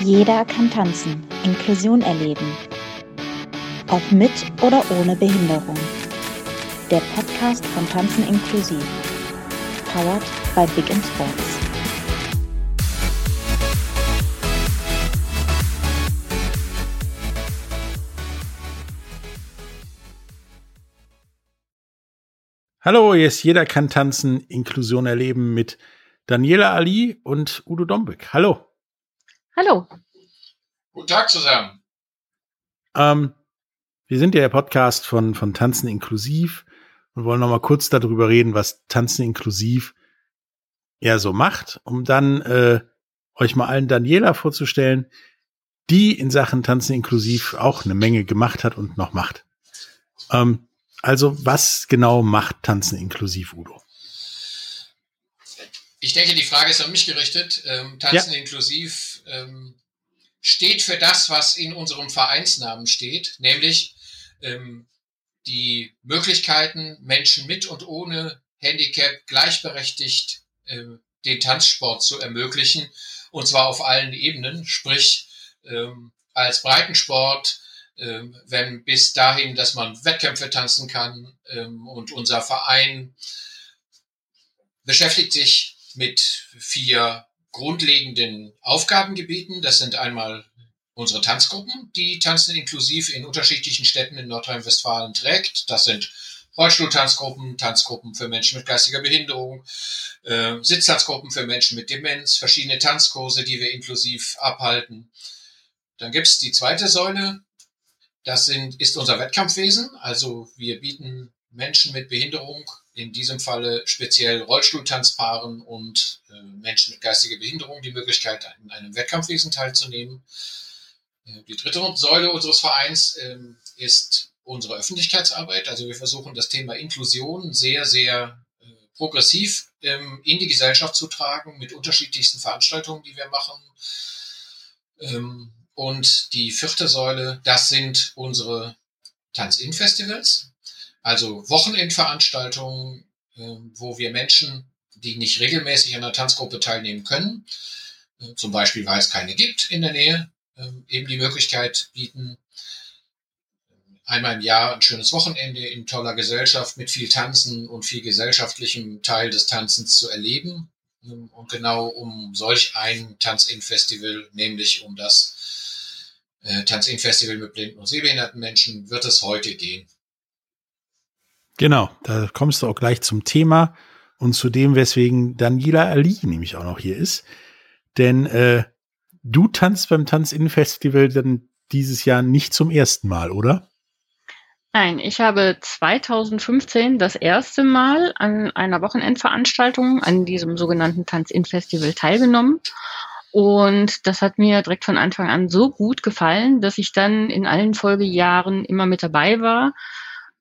Jeder kann tanzen, Inklusion erleben. Ob mit oder ohne Behinderung. Der Podcast von Tanzen inklusiv. Powered by Big in Sports. Hallo, hier ist Jeder kann tanzen, Inklusion erleben mit Daniela Ali und Udo Dombeck. Hallo. Hallo. Guten Tag zusammen. Ähm, wir sind ja der Podcast von, von Tanzen inklusiv und wollen noch mal kurz darüber reden, was Tanzen inklusiv ja so macht, um dann äh, euch mal allen Daniela vorzustellen, die in Sachen Tanzen inklusiv auch eine Menge gemacht hat und noch macht. Ähm, also was genau macht Tanzen inklusiv, Udo? Ich denke, die Frage ist an mich gerichtet. Ähm, Tanzen ja. inklusiv ähm, steht für das, was in unserem Vereinsnamen steht, nämlich ähm, die Möglichkeiten, Menschen mit und ohne Handicap gleichberechtigt ähm, den Tanzsport zu ermöglichen, und zwar auf allen Ebenen, sprich ähm, als Breitensport, ähm, wenn bis dahin, dass man Wettkämpfe tanzen kann ähm, und unser Verein beschäftigt sich mit vier grundlegenden Aufgabengebieten. Das sind einmal unsere Tanzgruppen, die Tanzen inklusiv in unterschiedlichen Städten in Nordrhein-Westfalen trägt. Das sind Rollstuhltanzgruppen, Tanzgruppen für Menschen mit geistiger Behinderung, äh, Sitztanzgruppen für Menschen mit Demenz, verschiedene Tanzkurse, die wir inklusiv abhalten. Dann gibt's die zweite Säule, das sind, ist unser Wettkampfwesen. Also wir bieten Menschen mit Behinderung in diesem Falle speziell Rollstuhltanzpaaren und äh, Menschen mit geistiger Behinderung die Möglichkeit, in einem Wettkampfwesen teilzunehmen. Äh, die dritte Säule unseres Vereins äh, ist unsere Öffentlichkeitsarbeit. Also wir versuchen das Thema Inklusion sehr, sehr äh, progressiv ähm, in die Gesellschaft zu tragen mit unterschiedlichsten Veranstaltungen, die wir machen. Ähm, und die vierte Säule, das sind unsere Tanz-In-Festivals. Also Wochenendveranstaltungen, ähm, wo wir Menschen, die nicht regelmäßig an der Tanzgruppe teilnehmen können, äh, zum Beispiel weil es keine gibt in der Nähe, ähm, eben die Möglichkeit bieten, einmal im Jahr ein schönes Wochenende in toller Gesellschaft mit viel Tanzen und viel gesellschaftlichem Teil des Tanzens zu erleben. Ähm, und genau um solch ein Tanz-In-Festival, nämlich um das äh, Tanz-In-Festival mit blinden und sehbehinderten Menschen, wird es heute gehen. Genau, da kommst du auch gleich zum Thema und zu dem, weswegen Daniela Ali nämlich auch noch hier ist. Denn äh, du tanzt beim Tanzinnenfestival dann dieses Jahr nicht zum ersten Mal, oder? Nein, ich habe 2015 das erste Mal an einer Wochenendveranstaltung, an diesem sogenannten Tanz-In-Festival teilgenommen. Und das hat mir direkt von Anfang an so gut gefallen, dass ich dann in allen Folgejahren immer mit dabei war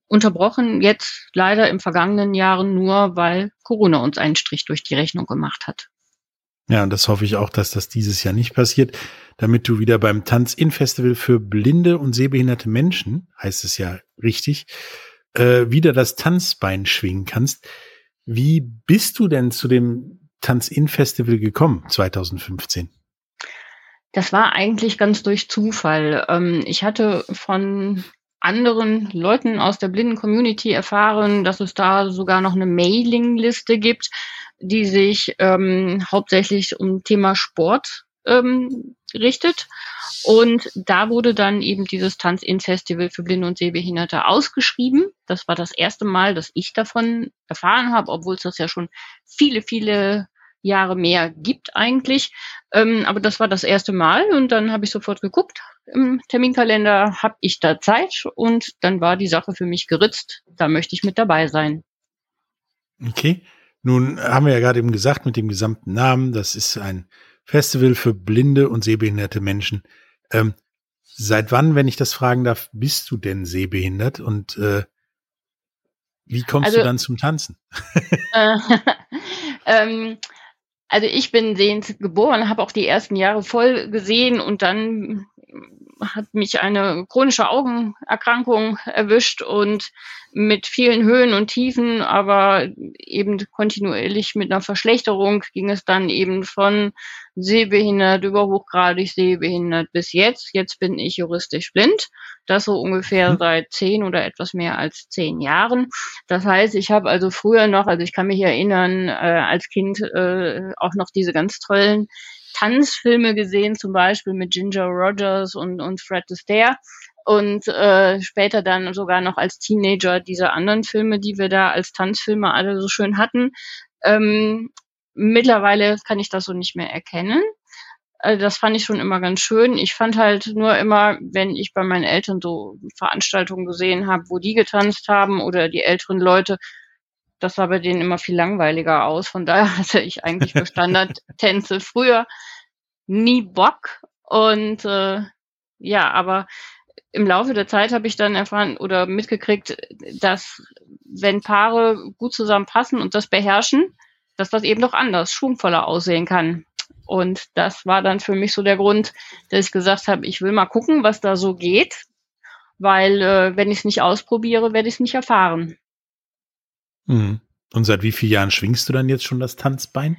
unterbrochen jetzt leider im vergangenen Jahren nur, weil Corona uns einen Strich durch die Rechnung gemacht hat. Ja, und das hoffe ich auch, dass das dieses Jahr nicht passiert, damit du wieder beim Tanz-In-Festival für blinde und sehbehinderte Menschen, heißt es ja richtig, äh, wieder das Tanzbein schwingen kannst. Wie bist du denn zu dem Tanz-In-Festival gekommen 2015? Das war eigentlich ganz durch Zufall. Ähm, ich hatte von anderen Leuten aus der blinden Community erfahren, dass es da sogar noch eine Mailingliste gibt, die sich ähm, hauptsächlich um Thema Sport ähm, richtet. Und da wurde dann eben dieses Tanz-In-Festival für Blinde und Sehbehinderte ausgeschrieben. Das war das erste Mal, dass ich davon erfahren habe, obwohl es das ja schon viele, viele Jahre mehr gibt eigentlich. Ähm, aber das war das erste Mal und dann habe ich sofort geguckt. Im Terminkalender habe ich da Zeit und dann war die Sache für mich geritzt. Da möchte ich mit dabei sein. Okay. Nun haben wir ja gerade eben gesagt mit dem gesamten Namen, das ist ein Festival für blinde und sehbehinderte Menschen. Ähm, seit wann, wenn ich das fragen darf, bist du denn sehbehindert und äh, wie kommst also, du dann zum Tanzen? Äh, ähm, also ich bin sehend geboren, habe auch die ersten Jahre voll gesehen und dann hat mich eine chronische Augenerkrankung erwischt und mit vielen Höhen und Tiefen, aber eben kontinuierlich mit einer Verschlechterung ging es dann eben von sehbehindert, über hochgradig sehbehindert bis jetzt. Jetzt bin ich juristisch blind. Das so ungefähr mhm. seit zehn oder etwas mehr als zehn Jahren. Das heißt, ich habe also früher noch, also ich kann mich erinnern, äh, als Kind äh, auch noch diese ganz tollen Tanzfilme gesehen, zum Beispiel mit Ginger Rogers und, und Fred Astaire und äh, später dann sogar noch als Teenager diese anderen Filme, die wir da als Tanzfilme alle so schön hatten. Ähm, mittlerweile kann ich das so nicht mehr erkennen. Also das fand ich schon immer ganz schön. Ich fand halt nur immer, wenn ich bei meinen Eltern so Veranstaltungen gesehen habe, wo die getanzt haben oder die älteren Leute, das sah bei denen immer viel langweiliger aus. Von daher hatte ich eigentlich für Standardtänze früher nie Bock. Und äh, ja, aber im Laufe der Zeit habe ich dann erfahren oder mitgekriegt, dass wenn Paare gut zusammenpassen und das beherrschen, dass das eben doch anders, schwungvoller aussehen kann. Und das war dann für mich so der Grund, dass ich gesagt habe, ich will mal gucken, was da so geht, weil äh, wenn ich es nicht ausprobiere, werde ich es nicht erfahren. Mhm. Und seit wie vielen Jahren schwingst du dann jetzt schon das Tanzbein?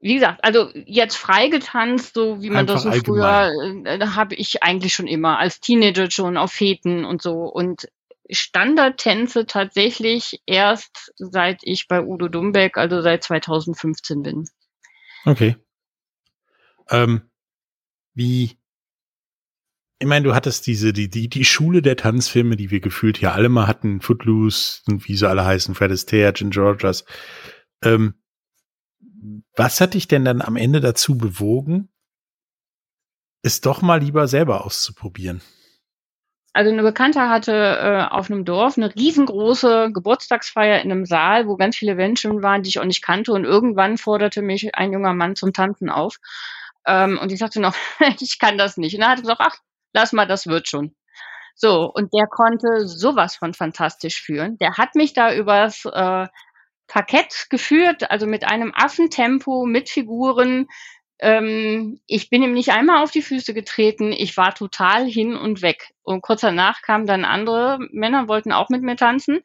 Wie gesagt, also jetzt freigetanzt, so wie man Einfach das so allgemein. früher, äh, habe ich eigentlich schon immer, als Teenager schon auf Feten und so. Und Standardtänze tatsächlich erst seit ich bei Udo Dumbeck, also seit 2015 bin. Okay. Ähm, wie, ich meine, du hattest diese, die, die, die Schule der Tanzfilme, die wir gefühlt hier alle mal hatten, Footloose wie sie alle heißen, Fred Astaire, Ginger Rogers. Ähm, was hat dich denn dann am Ende dazu bewogen, es doch mal lieber selber auszuprobieren? Also eine Bekannte hatte äh, auf einem Dorf eine riesengroße Geburtstagsfeier in einem Saal, wo ganz viele Menschen waren, die ich auch nicht kannte. Und irgendwann forderte mich ein junger Mann zum Tanzen auf. Ähm, und ich sagte noch, ich kann das nicht. Und er hat gesagt, ach, lass mal, das wird schon. So, und der konnte sowas von fantastisch führen. Der hat mich da übers äh, Parkett geführt, also mit einem Affentempo, mit Figuren. Ähm, ich bin ihm nicht einmal auf die Füße getreten. Ich war total hin und weg. Und kurz danach kamen dann andere Männer, wollten auch mit mir tanzen.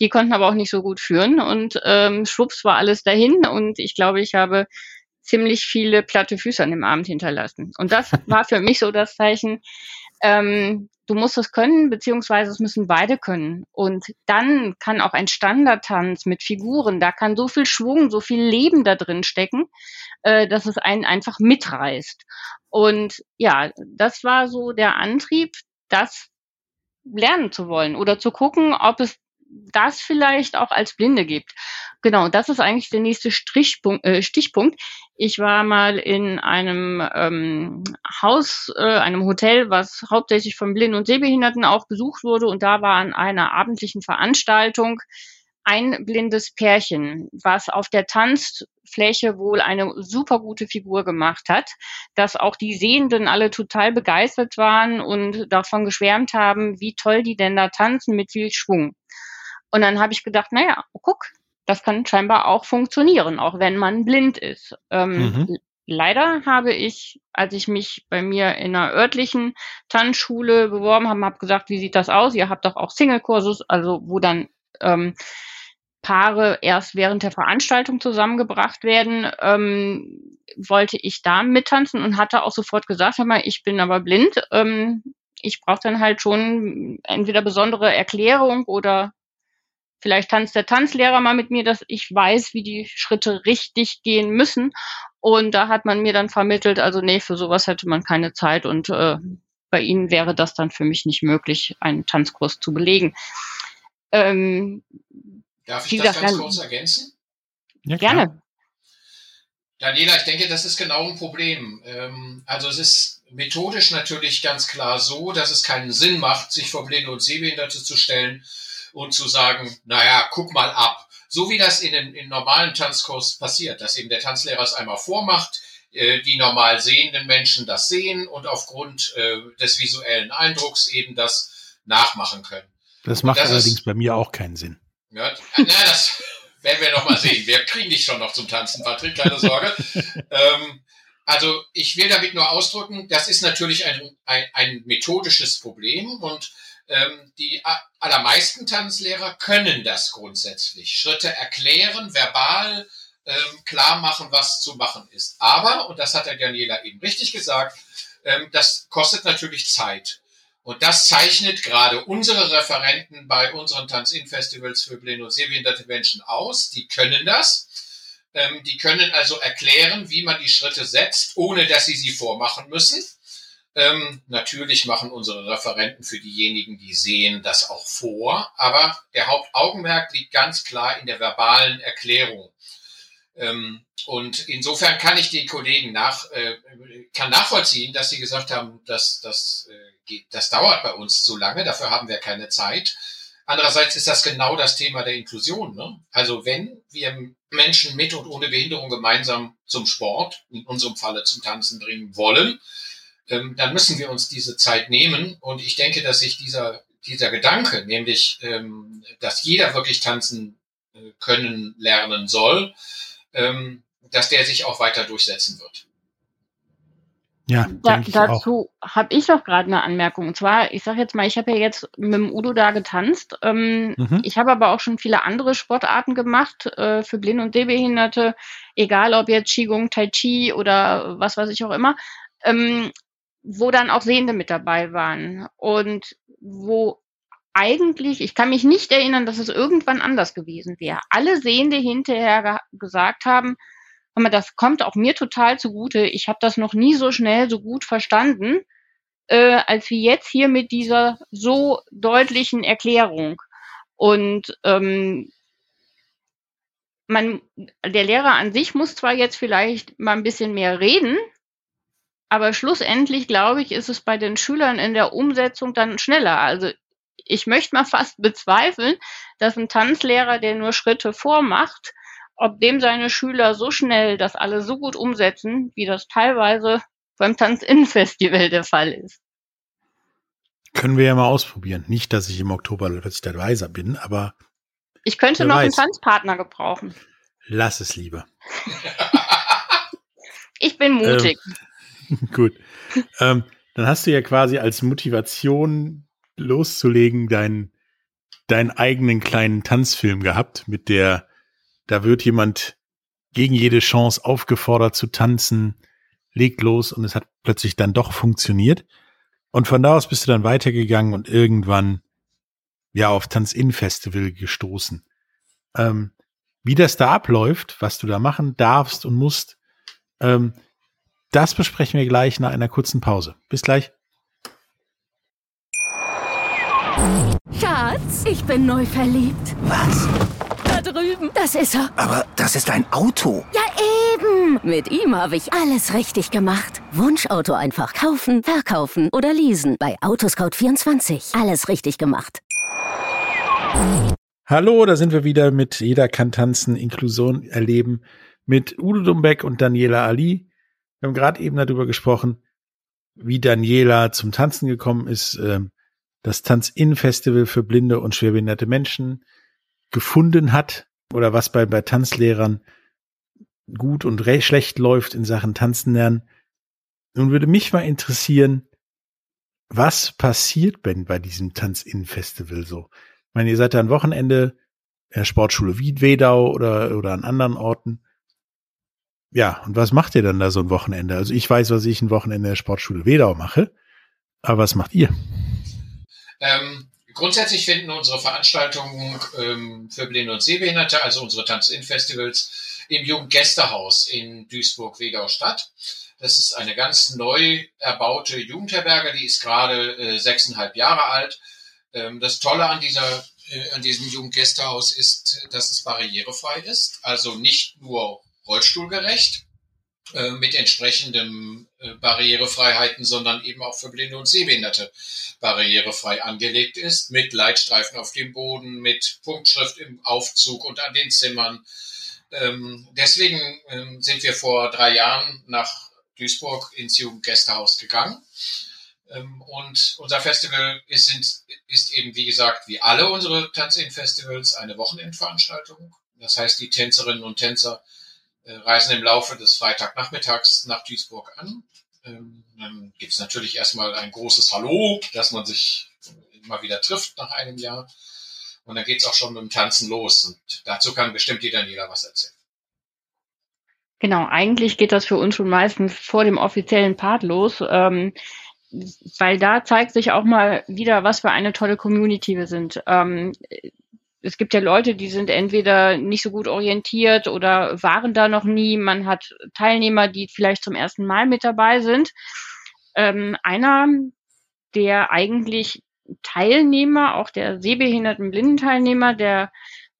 Die konnten aber auch nicht so gut führen. Und ähm, schwupps war alles dahin. Und ich glaube, ich habe ziemlich viele platte Füße an dem Abend hinterlassen. Und das war für mich so das Zeichen, ähm, du musst es können, beziehungsweise es müssen beide können. Und dann kann auch ein Standardtanz mit Figuren, da kann so viel Schwung, so viel Leben da drin stecken, äh, dass es einen einfach mitreißt. Und ja, das war so der Antrieb, das lernen zu wollen oder zu gucken, ob es das vielleicht auch als Blinde gibt. Genau, das ist eigentlich der nächste Strichpunkt, äh, Stichpunkt. Ich war mal in einem ähm, Haus, äh, einem Hotel, was hauptsächlich von Blinden und Sehbehinderten auch besucht wurde. Und da war an einer abendlichen Veranstaltung ein blindes Pärchen, was auf der Tanzfläche wohl eine super gute Figur gemacht hat, dass auch die Sehenden alle total begeistert waren und davon geschwärmt haben, wie toll die denn da tanzen mit viel Schwung. Und dann habe ich gedacht, naja, guck, das kann scheinbar auch funktionieren, auch wenn man blind ist. Ähm, mhm. Leider habe ich, als ich mich bei mir in einer örtlichen Tanzschule beworben habe, habe gesagt, wie sieht das aus? Ihr habt doch auch Single-Kursus, also wo dann ähm, Paare erst während der Veranstaltung zusammengebracht werden, ähm, wollte ich da mittanzen und hatte auch sofort gesagt, hör mal, ich bin aber blind. Ähm, ich brauche dann halt schon entweder besondere Erklärung oder Vielleicht tanzt der Tanzlehrer mal mit mir, dass ich weiß, wie die Schritte richtig gehen müssen. Und da hat man mir dann vermittelt, also nee, für sowas hätte man keine Zeit und äh, bei Ihnen wäre das dann für mich nicht möglich, einen Tanzkurs zu belegen. Ähm, Darf ich das ganz kurz ergänzen? Ja, gerne. Daniela, ich denke, das ist genau ein Problem. Ähm, also es ist methodisch natürlich ganz klar so, dass es keinen Sinn macht, sich vor Blinde und Sehbehinderte zu stellen und zu sagen, naja, guck mal ab. So wie das in einem in normalen Tanzkurs passiert, dass eben der Tanzlehrer es einmal vormacht, äh, die normal sehenden Menschen das sehen und aufgrund äh, des visuellen Eindrucks eben das nachmachen können. Das macht das allerdings ist, bei mir auch keinen Sinn. Ja, na, das werden wir noch mal sehen. Wir kriegen dich schon noch zum Tanzen, Patrick, keine Sorge. ähm, also ich will damit nur ausdrücken, das ist natürlich ein, ein, ein methodisches Problem und die allermeisten Tanzlehrer können das grundsätzlich. Schritte erklären, verbal ähm, klar machen, was zu machen ist. Aber, und das hat der Daniela eben richtig gesagt, ähm, das kostet natürlich Zeit. Und das zeichnet gerade unsere Referenten bei unseren Tanz-In-Festivals für blinde und sehbehinderte Menschen aus. Die können das. Ähm, die können also erklären, wie man die Schritte setzt, ohne dass sie sie vormachen müssen. Ähm, natürlich machen unsere Referenten für diejenigen, die sehen, das auch vor, aber der Hauptaugenmerk liegt ganz klar in der verbalen Erklärung. Ähm, und insofern kann ich die Kollegen nach, äh, kann nachvollziehen, dass sie gesagt haben, dass das äh, geht, das dauert bei uns zu lange, dafür haben wir keine Zeit. Andererseits ist das genau das Thema der Inklusion. Ne? Also wenn wir Menschen mit und ohne Behinderung gemeinsam zum Sport, in unserem Falle zum Tanzen bringen wollen, ähm, dann müssen wir uns diese Zeit nehmen. Und ich denke, dass sich dieser, dieser Gedanke, nämlich, ähm, dass jeder wirklich tanzen äh, können lernen soll, ähm, dass der sich auch weiter durchsetzen wird. Ja, da, dazu habe ich doch gerade eine Anmerkung. Und zwar, ich sage jetzt mal, ich habe ja jetzt mit dem Udo da getanzt. Ähm, mhm. Ich habe aber auch schon viele andere Sportarten gemacht äh, für Blinde und Sehbehinderte, egal ob jetzt Qigong, Tai Chi oder was weiß ich auch immer. Ähm, wo dann auch Sehende mit dabei waren und wo eigentlich, ich kann mich nicht erinnern, dass es irgendwann anders gewesen wäre. Alle Sehende hinterher gesagt haben, aber das kommt auch mir total zugute. Ich habe das noch nie so schnell, so gut verstanden, äh, als wie jetzt hier mit dieser so deutlichen Erklärung. Und ähm, man, der Lehrer an sich muss zwar jetzt vielleicht mal ein bisschen mehr reden, aber schlussendlich, glaube ich, ist es bei den Schülern in der Umsetzung dann schneller. Also ich möchte mal fast bezweifeln, dass ein Tanzlehrer, der nur Schritte vormacht, ob dem seine Schüler so schnell das alle so gut umsetzen, wie das teilweise beim Tanzinnenfestival der Fall ist. Können wir ja mal ausprobieren. Nicht, dass ich im Oktober plötzlich der Weiser bin, aber. Ich könnte noch weiß. einen Tanzpartner gebrauchen. Lass es lieber. ich bin mutig. Ähm, gut. ähm, dann hast du ja quasi als Motivation loszulegen deinen, deinen eigenen kleinen Tanzfilm gehabt, mit der da wird jemand gegen jede Chance aufgefordert zu tanzen, legt los und es hat plötzlich dann doch funktioniert. Und von da aus bist du dann weitergegangen und irgendwann ja auf Tanz-In-Festival gestoßen. Ähm, wie das da abläuft, was du da machen darfst und musst, ähm, das besprechen wir gleich nach einer kurzen Pause. Bis gleich. Schatz, ich bin neu verliebt. Was? Da drüben. Das ist er. Aber das ist ein Auto. Ja, eben. Mit ihm habe ich alles richtig gemacht. Wunschauto einfach kaufen, verkaufen oder leasen. Bei Autoscout24. Alles richtig gemacht. Hallo, da sind wir wieder mit Jeder kann tanzen, Inklusion erleben mit Udo Dumbeck und Daniela Ali. Wir haben gerade eben darüber gesprochen, wie Daniela zum Tanzen gekommen ist, ähm, das Tanz-In-Festival für blinde und schwerbehinderte Menschen gefunden hat oder was bei, bei Tanzlehrern gut und schlecht läuft in Sachen Tanzen lernen. Nun würde mich mal interessieren, was passiert denn bei diesem Tanz-In-Festival so? Ich meine, ihr seid da ein Wochenende der Sportschule Wiedwedau oder, oder an anderen Orten. Ja, und was macht ihr dann da so ein Wochenende? Also ich weiß, was ich ein Wochenende der Sportschule Wedau mache, aber was macht ihr? Ähm, grundsätzlich finden unsere Veranstaltungen ähm, für Blinde und Sehbehinderte, also unsere Tanz-In-Festivals, im Jugendgästehaus in Duisburg-Wegau statt. Das ist eine ganz neu erbaute Jugendherberge, die ist gerade äh, sechseinhalb Jahre alt. Ähm, das Tolle an dieser äh, an diesem Jugendgästehaus ist, dass es barrierefrei ist, also nicht nur rollstuhlgerecht, äh, mit entsprechenden äh, Barrierefreiheiten, sondern eben auch für Blinde und Sehbehinderte barrierefrei angelegt ist, mit Leitstreifen auf dem Boden, mit Punktschrift im Aufzug und an den Zimmern. Ähm, deswegen ähm, sind wir vor drei Jahren nach Duisburg ins Jugendgästehaus gegangen. Ähm, und unser Festival ist, ist eben, wie gesagt, wie alle unsere Tanzin-Festivals eine Wochenendveranstaltung. Das heißt, die Tänzerinnen und Tänzer reisen im Laufe des Freitagnachmittags nach Duisburg an. Ähm, dann gibt es natürlich erstmal ein großes Hallo, dass man sich immer wieder trifft nach einem Jahr. Und dann geht es auch schon mit dem Tanzen los. Und dazu kann bestimmt jeder jeder was erzählen. Genau, eigentlich geht das für uns schon meistens vor dem offiziellen Part los, ähm, weil da zeigt sich auch mal wieder, was für eine tolle Community wir sind. Ähm, es gibt ja Leute, die sind entweder nicht so gut orientiert oder waren da noch nie. Man hat Teilnehmer, die vielleicht zum ersten Mal mit dabei sind. Ähm, einer, der eigentlich Teilnehmer, auch der sehbehinderten Blindenteilnehmer, der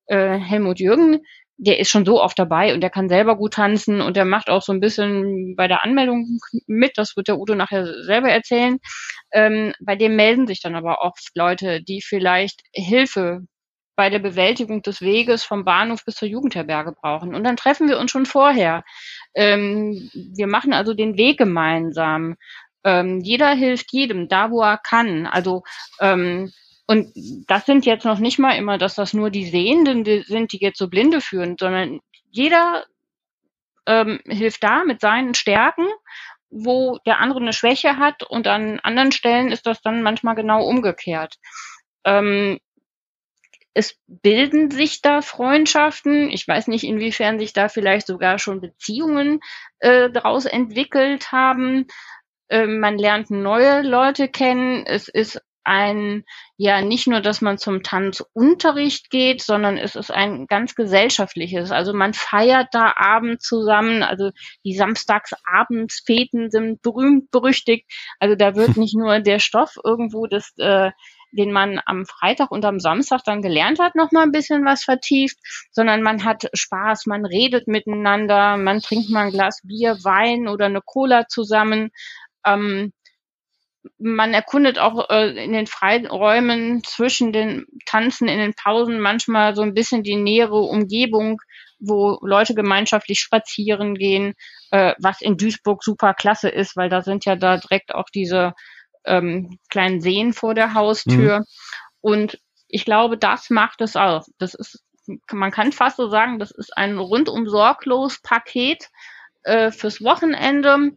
äh, Helmut Jürgen, der ist schon so oft dabei und der kann selber gut tanzen und der macht auch so ein bisschen bei der Anmeldung mit. Das wird der Udo nachher selber erzählen. Ähm, bei dem melden sich dann aber oft Leute, die vielleicht Hilfe bei der Bewältigung des Weges vom Bahnhof bis zur Jugendherberge brauchen. Und dann treffen wir uns schon vorher. Ähm, wir machen also den Weg gemeinsam. Ähm, jeder hilft jedem, da wo er kann. Also ähm, und das sind jetzt noch nicht mal immer, dass das nur die Sehenden sind, die jetzt so Blinde führen, sondern jeder ähm, hilft da mit seinen Stärken, wo der andere eine Schwäche hat und an anderen Stellen ist das dann manchmal genau umgekehrt. Ähm, es bilden sich da Freundschaften. Ich weiß nicht, inwiefern sich da vielleicht sogar schon Beziehungen äh, daraus entwickelt haben. Äh, man lernt neue Leute kennen. Es ist ein, ja, nicht nur, dass man zum Tanzunterricht geht, sondern es ist ein ganz gesellschaftliches. Also man feiert da abends zusammen. Also die Samstagsabendsfeten sind berühmt berüchtigt. Also da wird nicht nur der Stoff irgendwo des äh, den man am Freitag und am Samstag dann gelernt hat, noch mal ein bisschen was vertieft, sondern man hat Spaß, man redet miteinander, man trinkt mal ein Glas Bier, Wein oder eine Cola zusammen. Ähm, man erkundet auch äh, in den Freiräumen zwischen den Tanzen in den Pausen manchmal so ein bisschen die nähere Umgebung, wo Leute gemeinschaftlich spazieren gehen, äh, was in Duisburg super klasse ist, weil da sind ja da direkt auch diese ähm, kleinen Seen vor der Haustür. Mhm. Und ich glaube, das macht es auch. Das ist, man kann fast so sagen, das ist ein rundum sorglos Paket äh, fürs Wochenende.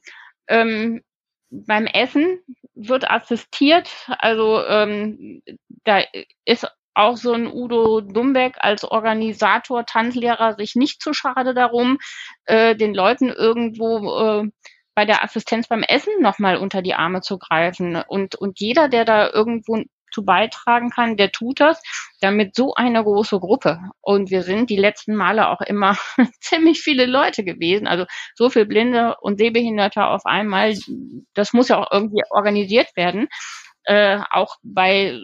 Ähm, beim Essen wird assistiert. Also ähm, da ist auch so ein Udo Dumbeck als Organisator, Tanzlehrer sich nicht zu schade darum, äh, den Leuten irgendwo äh, bei der Assistenz beim Essen nochmal unter die Arme zu greifen. Und, und jeder, der da irgendwo zu beitragen kann, der tut das, damit so eine große Gruppe. Und wir sind die letzten Male auch immer ziemlich viele Leute gewesen. Also so viel Blinde und Sehbehinderte auf einmal, das muss ja auch irgendwie organisiert werden. Äh, auch bei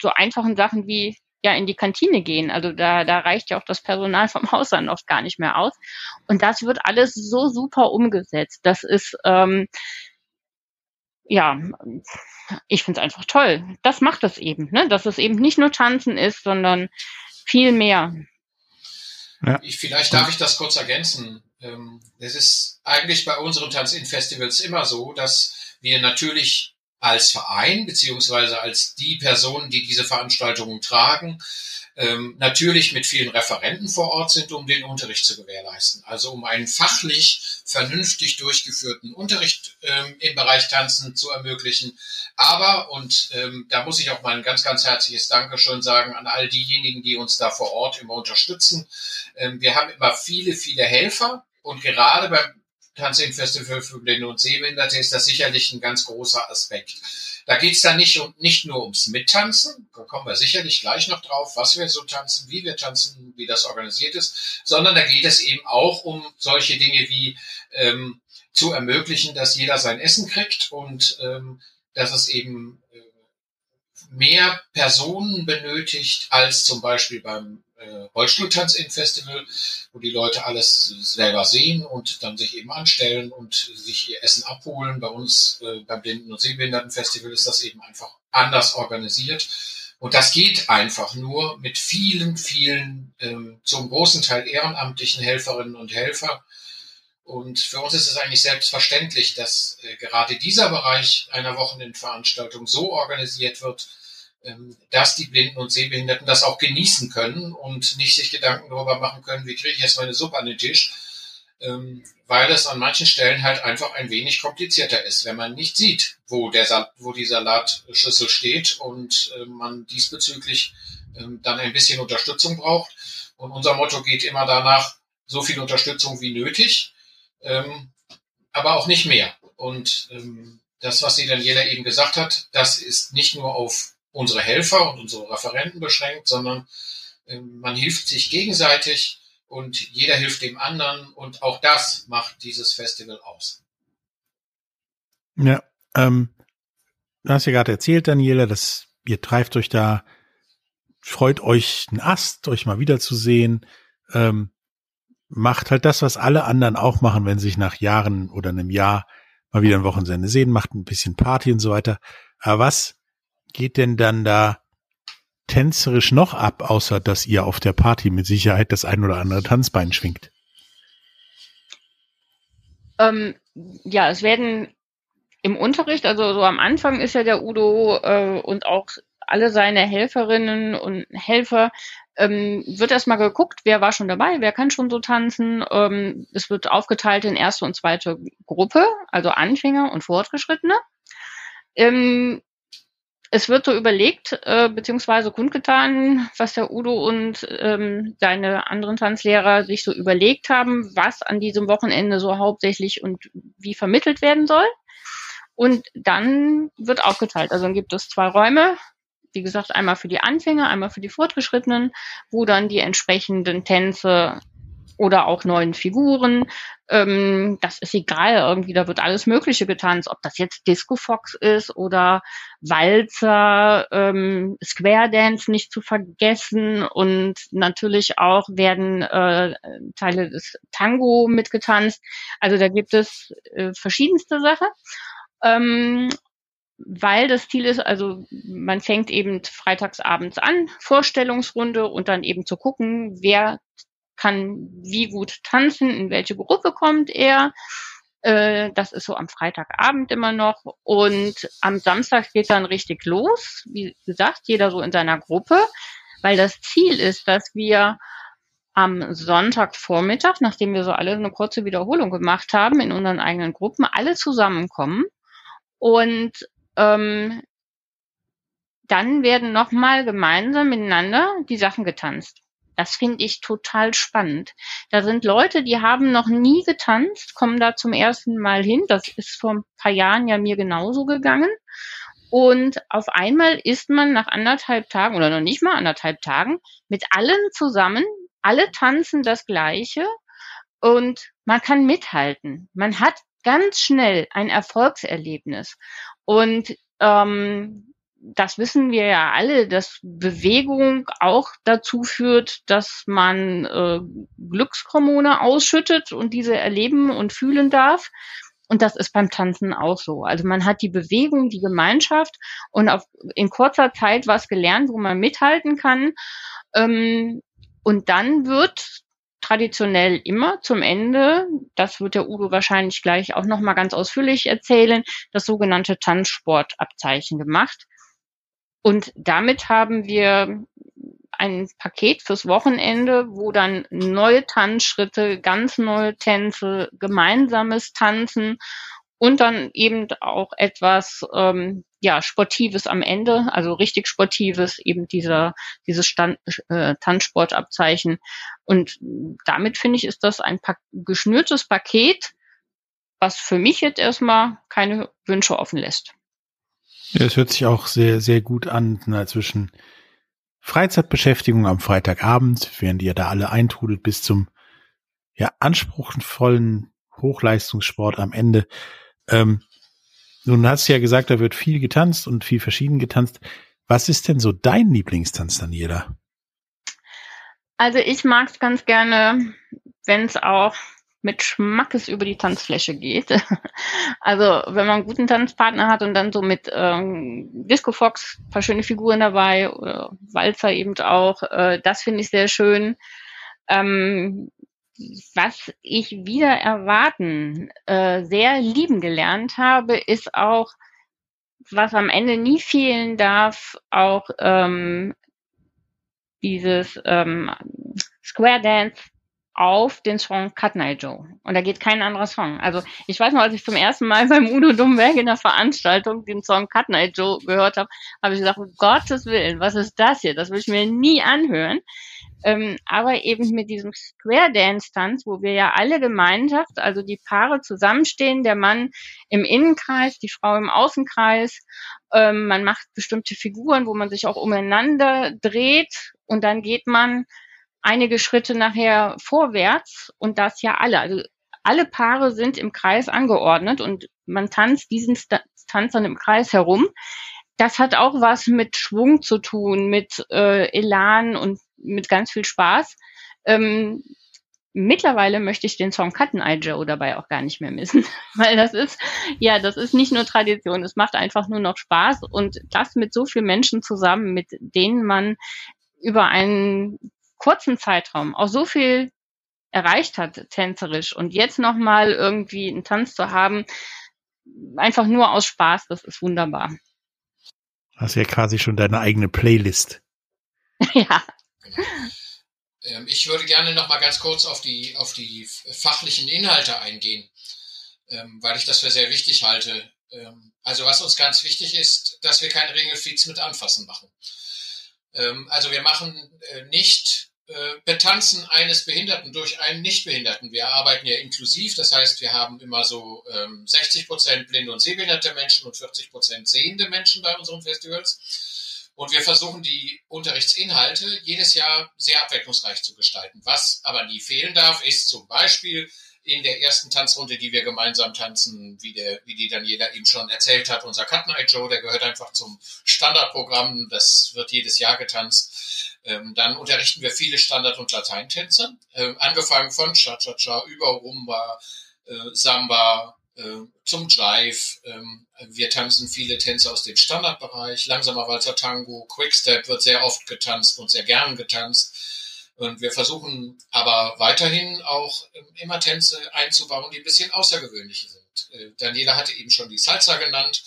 so einfachen Sachen wie ja in die Kantine gehen. Also da, da reicht ja auch das Personal vom Haus dann oft gar nicht mehr aus. Und das wird alles so super umgesetzt. Das ist ähm, ja, ich finde es einfach toll. Das macht es eben, ne? dass es eben nicht nur Tanzen ist, sondern viel mehr. Ja. Ich, vielleicht darf ich das kurz ergänzen. Ähm, es ist eigentlich bei unseren Tanz-In-Festivals immer so, dass wir natürlich als Verein beziehungsweise als die Personen, die diese Veranstaltungen tragen, ähm, natürlich mit vielen Referenten vor Ort sind, um den Unterricht zu gewährleisten. Also um einen fachlich vernünftig durchgeführten Unterricht ähm, im Bereich Tanzen zu ermöglichen. Aber, und ähm, da muss ich auch mal ein ganz, ganz herzliches Dankeschön sagen an all diejenigen, die uns da vor Ort immer unterstützen. Ähm, wir haben immer viele, viele Helfer. Und gerade beim Tanzing-Festival für Blinde und Sehbehinderte ist das sicherlich ein ganz großer Aspekt. Da geht es dann nicht, nicht nur ums Mittanzen, da kommen wir sicherlich gleich noch drauf, was wir so tanzen, wie wir tanzen, wie das organisiert ist, sondern da geht es eben auch um solche Dinge wie ähm, zu ermöglichen, dass jeder sein Essen kriegt und ähm, dass es eben äh, mehr Personen benötigt als zum Beispiel beim äh, Rollstuhltanz in Festival, wo die Leute alles selber sehen und dann sich eben anstellen und sich ihr Essen abholen. Bei uns äh, beim Blinden- und Sehbehindertenfestival ist das eben einfach anders organisiert. Und das geht einfach nur mit vielen, vielen, ähm, zum großen Teil ehrenamtlichen Helferinnen und Helfer. Und für uns ist es eigentlich selbstverständlich, dass äh, gerade dieser Bereich einer Wochenendveranstaltung so organisiert wird, dass die Blinden und Sehbehinderten das auch genießen können und nicht sich Gedanken darüber machen können, wie kriege ich jetzt meine Suppe an den Tisch, ähm, weil es an manchen Stellen halt einfach ein wenig komplizierter ist, wenn man nicht sieht, wo, der, wo die Salatschüssel steht und ähm, man diesbezüglich dann ein bisschen Unterstützung braucht. Und unser Motto geht immer danach, so viel Unterstützung wie nötig. ähm, aber auch nicht mehr. Und ähm, das, was die Daniela eben gesagt hat, das ist nicht nur auf unsere Helfer und unsere Referenten beschränkt, sondern ähm, man hilft sich gegenseitig und jeder hilft dem anderen und auch das macht dieses Festival aus. Ja, ähm, du hast ja gerade erzählt, Daniela, dass ihr treibt euch da, freut euch einen Ast, euch mal wiederzusehen, ähm, macht halt das, was alle anderen auch machen, wenn sie sich nach Jahren oder einem Jahr mal wieder ein Wochenende sehen, macht ein bisschen Party und so weiter. Aber was geht denn dann da tänzerisch noch ab, außer dass ihr auf der Party mit Sicherheit das ein oder andere Tanzbein schwingt? Ähm, ja, es werden im Unterricht, also so am Anfang ist ja der Udo äh, und auch alle seine Helferinnen und Helfer, ähm, wird erstmal geguckt, wer war schon dabei, wer kann schon so tanzen. Ähm, es wird aufgeteilt in erste und zweite Gruppe, also Anfänger und Fortgeschrittene. Ähm, es wird so überlegt, äh, beziehungsweise kundgetan, was der Udo und ähm, seine anderen Tanzlehrer sich so überlegt haben, was an diesem Wochenende so hauptsächlich und wie vermittelt werden soll. Und dann wird aufgeteilt. Also dann gibt es zwei Räume, wie gesagt, einmal für die Anfänger, einmal für die Fortgeschrittenen, wo dann die entsprechenden Tänze oder auch neuen Figuren. Ähm, das ist egal, irgendwie, da wird alles Mögliche getanzt, ob das jetzt Disco Fox ist oder Walzer, ähm, Square Dance nicht zu vergessen und natürlich auch werden äh, Teile des Tango mitgetanzt. Also da gibt es äh, verschiedenste Sachen. Ähm, weil das Ziel ist, also man fängt eben freitagsabends an, Vorstellungsrunde und dann eben zu gucken, wer kann wie gut tanzen, in welche Gruppe kommt er. Äh, das ist so am Freitagabend immer noch. Und am Samstag geht dann richtig los. Wie gesagt, jeder so in seiner Gruppe, weil das Ziel ist, dass wir am Sonntagvormittag, nachdem wir so alle eine kurze Wiederholung gemacht haben in unseren eigenen Gruppen, alle zusammenkommen und ähm, dann werden nochmal gemeinsam miteinander die Sachen getanzt. Das finde ich total spannend. Da sind Leute, die haben noch nie getanzt, kommen da zum ersten Mal hin. Das ist vor ein paar Jahren ja mir genauso gegangen. Und auf einmal ist man nach anderthalb Tagen oder noch nicht mal anderthalb Tagen mit allen zusammen. Alle tanzen das Gleiche und man kann mithalten. Man hat ganz schnell ein Erfolgserlebnis. Und ähm, das wissen wir ja alle, dass Bewegung auch dazu führt, dass man äh, Glückshormone ausschüttet und diese erleben und fühlen darf. Und das ist beim Tanzen auch so. Also man hat die Bewegung, die Gemeinschaft und auf, in kurzer Zeit was gelernt, wo man mithalten kann. Ähm, und dann wird traditionell immer zum Ende, das wird der Udo wahrscheinlich gleich auch nochmal ganz ausführlich erzählen, das sogenannte Tanzsportabzeichen gemacht. Und damit haben wir ein Paket fürs Wochenende, wo dann neue Tanzschritte, ganz neue Tänze, gemeinsames Tanzen und dann eben auch etwas ähm, ja sportives am Ende, also richtig sportives, eben dieser dieses Stand, äh, Tanzsportabzeichen. Und damit finde ich, ist das ein pa geschnürtes Paket, was für mich jetzt erstmal keine Wünsche offen lässt. Ja, es hört sich auch sehr, sehr gut an, na, zwischen Freizeitbeschäftigung am Freitagabend, während ihr da alle eintrudelt, bis zum ja, anspruchsvollen Hochleistungssport am Ende. Ähm, nun hast du ja gesagt, da wird viel getanzt und viel verschieden getanzt. Was ist denn so dein Lieblingstanz, Daniela? Also ich mag es ganz gerne, wenn es auch mit Schmackes über die Tanzfläche geht. Also wenn man einen guten Tanzpartner hat und dann so mit ähm, Disco Fox paar schöne Figuren dabei oder Walzer eben auch, äh, das finde ich sehr schön. Ähm, was ich wieder erwarten äh, sehr lieben gelernt habe, ist auch, was am Ende nie fehlen darf, auch ähm, dieses ähm, Square Dance auf den Song Cut Night Joe. Und da geht kein anderer Song. Also ich weiß noch, als ich zum ersten Mal beim Udo Dummberg in der Veranstaltung den Song Cut Night Joe gehört habe, habe ich gesagt, um Gottes Willen, was ist das hier? Das will ich mir nie anhören. ähm, aber eben mit diesem Square Dance Tanz, wo wir ja alle Gemeinschaft, also die Paare zusammenstehen, der Mann im Innenkreis, die Frau im Außenkreis, ähm, man macht bestimmte Figuren, wo man sich auch umeinander dreht und dann geht man einige Schritte nachher vorwärts und das ja alle. Also alle Paare sind im Kreis angeordnet und man tanzt diesen Tanz dann im Kreis herum. Das hat auch was mit Schwung zu tun, mit äh, Elan und mit ganz viel Spaß. Ähm, mittlerweile möchte ich den Song Cutten Eye Joe dabei auch gar nicht mehr missen, weil das ist, ja, das ist nicht nur Tradition, es macht einfach nur noch Spaß und das mit so vielen Menschen zusammen, mit denen man über einen kurzen Zeitraum auch so viel erreicht hat, tänzerisch und jetzt nochmal irgendwie einen Tanz zu haben, einfach nur aus Spaß, das ist wunderbar. Hast ja quasi schon deine eigene Playlist. ja. Ähm, ich würde gerne noch mal ganz kurz auf die, auf die fachlichen Inhalte eingehen, ähm, weil ich das für sehr wichtig halte. Ähm, also was uns ganz wichtig ist, dass wir keine Ringelfeeds mit Anfassen machen. Also wir machen äh, nicht äh, Betanzen eines Behinderten durch einen Nichtbehinderten. Wir arbeiten ja inklusiv, das heißt, wir haben immer so ähm, 60 Prozent blinde und sehbehinderte Menschen und 40 Prozent sehende Menschen bei unseren Festivals. Und wir versuchen die Unterrichtsinhalte jedes Jahr sehr abwechslungsreich zu gestalten. Was aber nie fehlen darf, ist zum Beispiel in der ersten Tanzrunde, die wir gemeinsam tanzen, wie, der, wie die jeder eben schon erzählt hat, unser Cut Night Joe, der gehört einfach zum Standardprogramm, das wird jedes Jahr getanzt. Ähm, dann unterrichten wir viele Standard- und Lateintänze, äh, angefangen von Cha-Cha-Cha über Rumba, äh, Samba, äh, zum Jive. Ähm, wir tanzen viele Tänze aus dem Standardbereich. Langsamer Walzer Tango, Quickstep wird sehr oft getanzt und sehr gern getanzt. Und wir versuchen aber weiterhin auch ähm, immer Tänze einzubauen, die ein bisschen außergewöhnlich sind. Äh, Daniela hatte eben schon die Salsa genannt.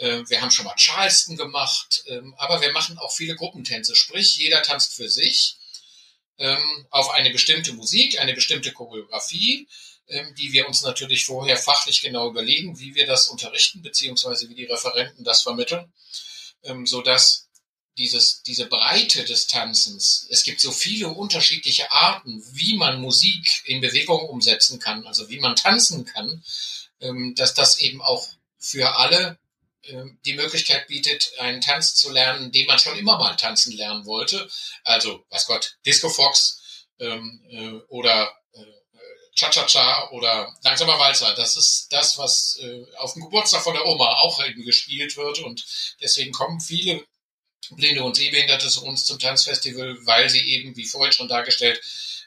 Ähm, wir haben schon mal Charleston gemacht, ähm, aber wir machen auch viele Gruppentänze. Sprich, jeder tanzt für sich ähm, auf eine bestimmte Musik, eine bestimmte Choreografie, die wir uns natürlich vorher fachlich genau überlegen, wie wir das unterrichten, beziehungsweise wie die Referenten das vermitteln, so dass dieses, diese Breite des Tanzens, es gibt so viele unterschiedliche Arten, wie man Musik in Bewegung umsetzen kann, also wie man tanzen kann, dass das eben auch für alle die Möglichkeit bietet, einen Tanz zu lernen, den man schon immer mal tanzen lernen wollte. Also, weiß Gott, Disco Fox ähm, äh, oder äh, Cha-Cha-Cha oder Langsamer Walzer. Das ist das, was äh, auf dem Geburtstag von der Oma auch eben gespielt wird. Und deswegen kommen viele Blinde und Sehbehinderte zu uns zum Tanzfestival, weil sie eben, wie vorhin schon dargestellt,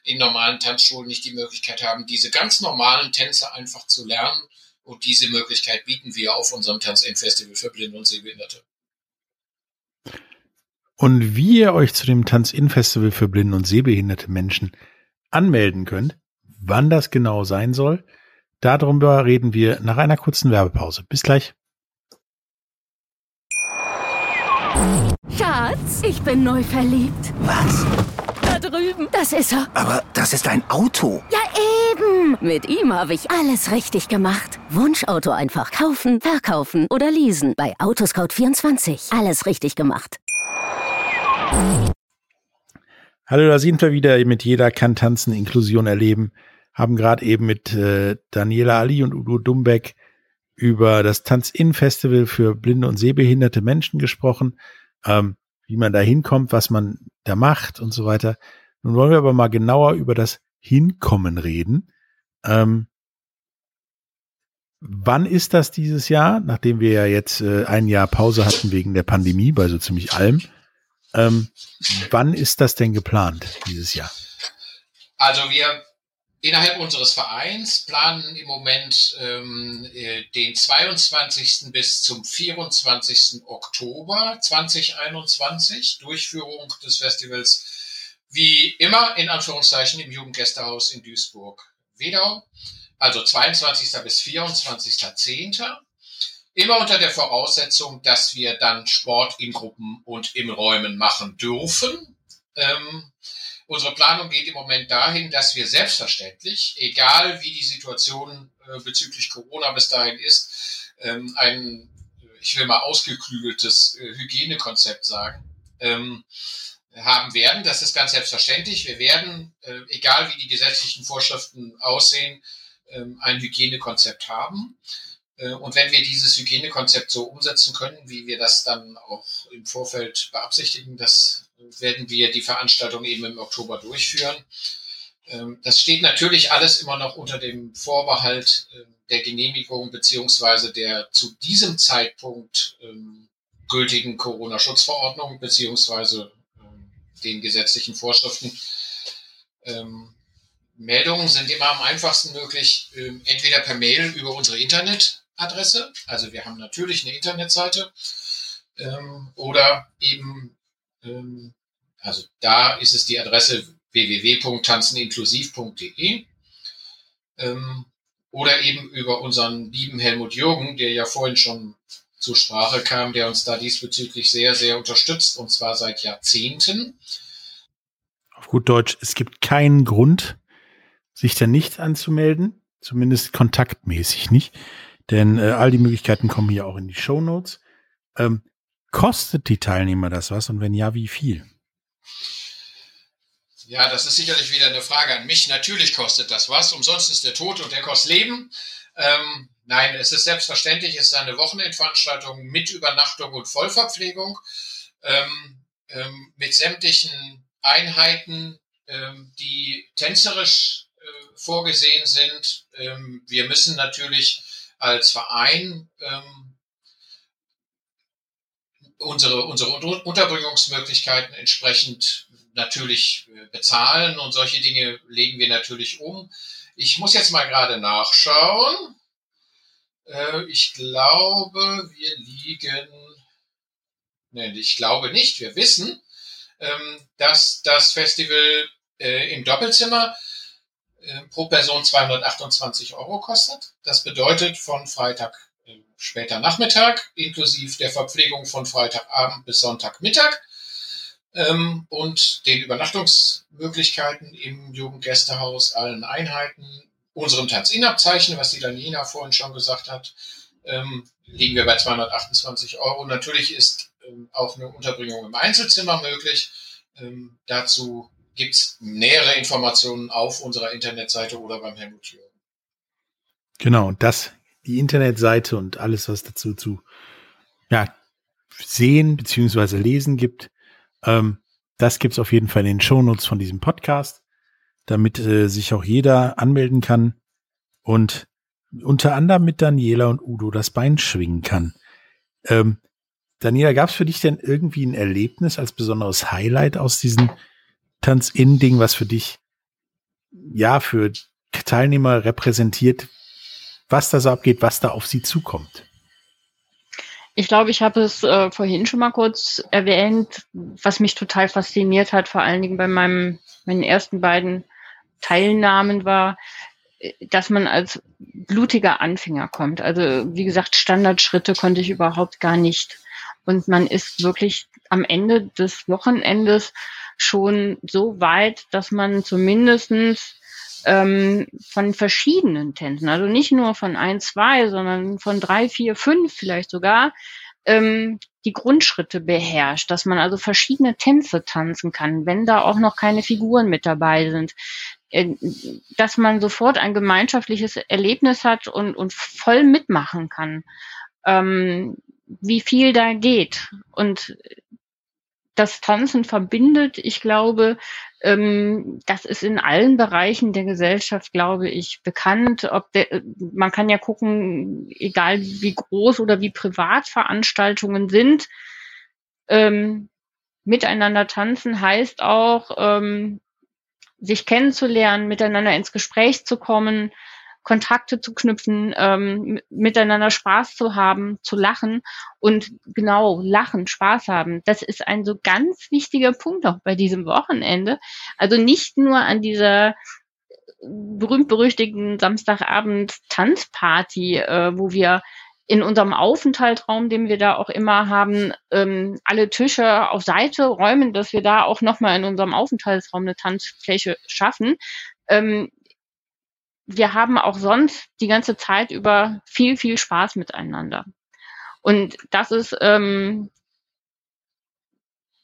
in normalen Tanzschulen nicht die Möglichkeit haben, diese ganz normalen Tänze einfach zu lernen und diese Möglichkeit bieten wir auf unserem Tanz-In-Festival für Blinde und Sehbehinderte. Und wie ihr euch zu dem Tanz-In-Festival für blinde und sehbehinderte Menschen anmelden könnt, wann das genau sein soll, darüber reden wir nach einer kurzen Werbepause. Bis gleich. Schatz, ich bin neu verliebt. Was? Da drüben. Das ist er. Aber das ist ein Auto. Ja, eben. Mit ihm habe ich alles richtig gemacht. Wunschauto einfach kaufen, verkaufen oder leasen. Bei Autoscout24. Alles richtig gemacht. Hallo, da sind wir wieder mit jeder kann tanzen Inklusion erleben. Haben gerade eben mit äh, Daniela Ali und Udo Dumbeck über das Tanz-In-Festival für blinde und sehbehinderte Menschen gesprochen, ähm, wie man da hinkommt, was man da macht und so weiter. Nun wollen wir aber mal genauer über das Hinkommen reden. Ähm, wann ist das dieses Jahr, nachdem wir ja jetzt äh, ein Jahr Pause hatten wegen der Pandemie bei so ziemlich allem? Ähm, wann ist das denn geplant dieses Jahr? Also wir innerhalb unseres Vereins planen im Moment ähm, äh, den 22. bis zum 24. Oktober 2021 Durchführung des Festivals wie immer in Anführungszeichen im Jugendgästehaus in Duisburg-Wedau, also 22. bis 24.10. Immer unter der Voraussetzung, dass wir dann Sport in Gruppen und in Räumen machen dürfen. Ähm, unsere Planung geht im Moment dahin, dass wir selbstverständlich, egal wie die Situation äh, bezüglich Corona bis dahin ist, ähm, ein, ich will mal ausgeklügeltes äh, Hygienekonzept sagen, ähm, haben werden. Das ist ganz selbstverständlich. Wir werden, äh, egal wie die gesetzlichen Vorschriften aussehen, ein Hygienekonzept haben. Äh, und wenn wir dieses Hygienekonzept so umsetzen können, wie wir das dann auch im Vorfeld beabsichtigen, das werden wir die Veranstaltung eben im Oktober durchführen. Ähm, das steht natürlich alles immer noch unter dem Vorbehalt ähm, der Genehmigung beziehungsweise der zu diesem Zeitpunkt ähm, gültigen Corona-Schutzverordnung beziehungsweise den gesetzlichen Vorschriften. Meldungen sind immer am einfachsten möglich, entweder per Mail über unsere Internetadresse, also wir haben natürlich eine Internetseite, oder eben, also da ist es die Adresse www.tanzeninklusiv.de ähm, oder eben über unseren lieben Helmut Jürgen, der ja vorhin schon zur Sprache kam, der uns da diesbezüglich sehr, sehr unterstützt und zwar seit Jahrzehnten. Auf gut Deutsch, es gibt keinen Grund, sich da nicht anzumelden, zumindest kontaktmäßig nicht, denn äh, all die Möglichkeiten kommen hier auch in die Show Notes. Ähm, kostet die Teilnehmer das was und wenn ja, wie viel? Ja, das ist sicherlich wieder eine Frage an mich. Natürlich kostet das was. Umsonst ist der Tod und der kostet Leben. Ähm, nein, es ist selbstverständlich, es ist eine Wochenendveranstaltung mit Übernachtung und Vollverpflegung, ähm, ähm, mit sämtlichen Einheiten, ähm, die tänzerisch vorgesehen sind. Ähm, wir müssen natürlich als Verein ähm, unsere, unsere Unterbringungsmöglichkeiten entsprechend natürlich äh, bezahlen und solche Dinge legen wir natürlich um. Ich muss jetzt mal gerade nachschauen. Äh, ich glaube, wir liegen, nein, ich glaube nicht, wir wissen, ähm, dass das Festival äh, im Doppelzimmer pro Person 228 Euro kostet. Das bedeutet von Freitag später Nachmittag inklusive der Verpflegung von Freitagabend bis Sonntagmittag ähm, und den Übernachtungsmöglichkeiten im Jugendgästehaus, allen Einheiten, unserem Tanz-In-Abzeichen, was die Daniela vorhin schon gesagt hat, ähm, liegen wir bei 228 Euro. Natürlich ist ähm, auch eine Unterbringung im Einzelzimmer möglich. Ähm, dazu gibt's nähere Informationen auf unserer Internetseite oder beim Helmut Jürgen. Genau, das, die Internetseite und alles, was dazu zu ja, sehen bzw. lesen gibt, ähm, das gibt's auf jeden Fall in den Shownotes von diesem Podcast, damit äh, sich auch jeder anmelden kann und unter anderem mit Daniela und Udo das Bein schwingen kann. Ähm, Daniela, gab's für dich denn irgendwie ein Erlebnis als besonderes Highlight aus diesem Tanz-In-Ding, was für dich ja für Teilnehmer repräsentiert, was da so abgeht, was da auf sie zukommt? Ich glaube, ich habe es äh, vorhin schon mal kurz erwähnt, was mich total fasziniert hat, vor allen Dingen bei meinem, meinen ersten beiden Teilnahmen war, dass man als blutiger Anfänger kommt. Also wie gesagt, Standardschritte konnte ich überhaupt gar nicht. Und man ist wirklich am Ende des Wochenendes schon so weit, dass man zumindestens ähm, von verschiedenen Tänzen, also nicht nur von ein, zwei, sondern von drei, vier, fünf vielleicht sogar, ähm, die Grundschritte beherrscht, dass man also verschiedene Tänze tanzen kann, wenn da auch noch keine Figuren mit dabei sind, äh, dass man sofort ein gemeinschaftliches Erlebnis hat und, und voll mitmachen kann, ähm, wie viel da geht. Und das Tanzen verbindet. Ich glaube, ähm, das ist in allen Bereichen der Gesellschaft, glaube ich, bekannt. Ob der, man kann ja gucken, egal wie groß oder wie privat Veranstaltungen sind. Ähm, miteinander tanzen heißt auch, ähm, sich kennenzulernen, miteinander ins Gespräch zu kommen, Kontakte zu knüpfen, ähm, miteinander Spaß zu haben, zu lachen und genau lachen, Spaß haben. Das ist ein so ganz wichtiger Punkt auch bei diesem Wochenende. Also nicht nur an dieser berühmt-berüchtigten Samstagabend Tanzparty, äh, wo wir in unserem Aufenthaltsraum, den wir da auch immer haben, ähm, alle Tische auf Seite räumen, dass wir da auch nochmal in unserem Aufenthaltsraum eine Tanzfläche schaffen. Ähm, wir haben auch sonst die ganze Zeit über viel, viel Spaß miteinander. Und das ist ähm,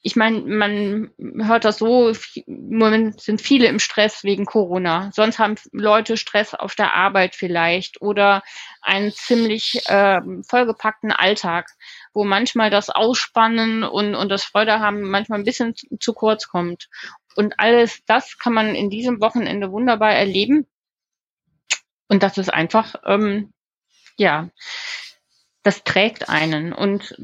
ich meine, man hört das so, im Moment sind viele im Stress wegen Corona. Sonst haben Leute Stress auf der Arbeit vielleicht oder einen ziemlich äh, vollgepackten Alltag, wo manchmal das Ausspannen und, und das Freude haben manchmal ein bisschen zu, zu kurz kommt. Und alles das kann man in diesem Wochenende wunderbar erleben. Und das ist einfach, ähm, ja, das trägt einen. Und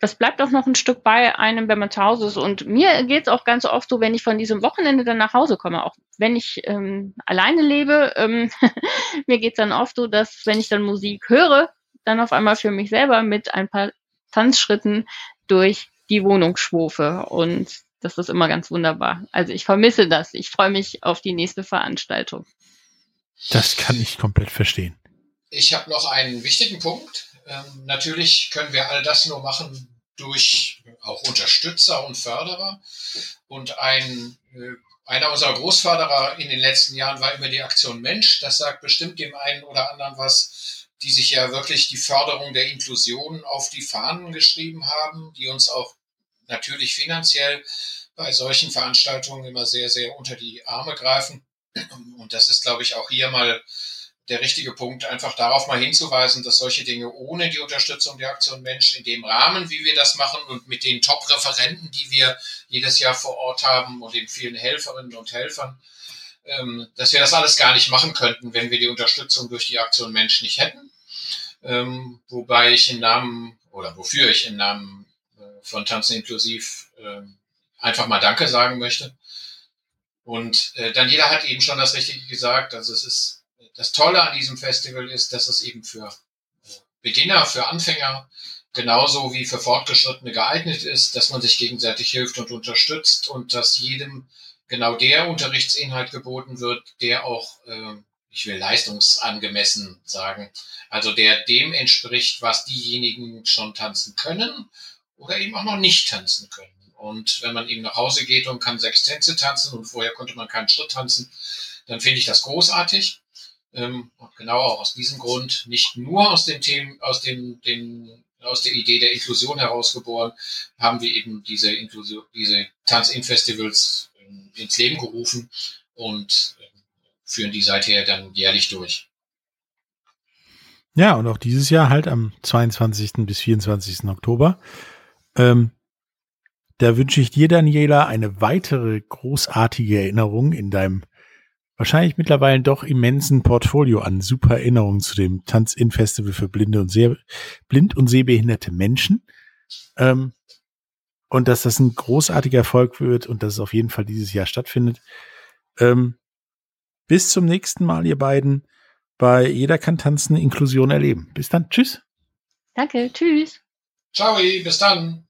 das bleibt auch noch ein Stück bei einem, wenn man zu Hause ist. Und mir geht's auch ganz oft so, wenn ich von diesem Wochenende dann nach Hause komme, auch wenn ich ähm, alleine lebe, ähm, mir geht's dann oft so, dass wenn ich dann Musik höre, dann auf einmal für mich selber mit ein paar Tanzschritten durch die Wohnung schwufe. Und das ist immer ganz wunderbar. Also ich vermisse das. Ich freue mich auf die nächste Veranstaltung. Das kann ich komplett verstehen. Ich habe noch einen wichtigen Punkt. Ähm, natürlich können wir all das nur machen durch auch Unterstützer und Förderer. Und ein, äh, einer unserer Großförderer in den letzten Jahren war immer die Aktion Mensch. Das sagt bestimmt dem einen oder anderen was, die sich ja wirklich die Förderung der Inklusion auf die Fahnen geschrieben haben, die uns auch natürlich finanziell bei solchen Veranstaltungen immer sehr, sehr unter die Arme greifen. Und das ist, glaube ich, auch hier mal der richtige Punkt, einfach darauf mal hinzuweisen, dass solche Dinge ohne die Unterstützung der Aktion Mensch in dem Rahmen, wie wir das machen und mit den Top-Referenten, die wir jedes Jahr vor Ort haben und den vielen Helferinnen und Helfern, ähm, dass wir das alles gar nicht machen könnten, wenn wir die Unterstützung durch die Aktion Mensch nicht hätten. Ähm, wobei ich im Namen oder wofür ich im Namen äh, von Tanzen inklusiv äh, einfach mal Danke sagen möchte. Und äh, Daniela hat eben schon das Richtige gesagt. Also es ist das Tolle an diesem Festival ist, dass es eben für Beginner, für Anfänger genauso wie für Fortgeschrittene geeignet ist, dass man sich gegenseitig hilft und unterstützt und dass jedem genau der Unterrichtsinhalt geboten wird, der auch, äh, ich will leistungsangemessen sagen, also der dem entspricht, was diejenigen schon tanzen können oder eben auch noch nicht tanzen können. Und wenn man eben nach Hause geht und kann sechs Tänze tanzen und vorher konnte man keinen Schritt tanzen, dann finde ich das großartig. Ähm, und genau auch aus diesem Grund, nicht nur aus den Themen, aus dem, den, aus der Idee der Inklusion herausgeboren, haben wir eben diese Inklusion, diese Tanz-In-Festivals ähm, ins Leben gerufen und ähm, führen die seither dann jährlich durch. Ja, und auch dieses Jahr halt am 22. bis 24. Oktober. Ähm, da wünsche ich dir, Daniela, eine weitere großartige Erinnerung in deinem wahrscheinlich mittlerweile doch immensen Portfolio an super Erinnerungen zu dem Tanz-In-Festival für blinde und sehr, blind und sehbehinderte Menschen. Ähm, und dass das ein großartiger Erfolg wird und dass es auf jeden Fall dieses Jahr stattfindet. Ähm, bis zum nächsten Mal, ihr beiden, bei Jeder kann tanzen, Inklusion erleben. Bis dann. Tschüss. Danke. Tschüss. Ciao, bis dann.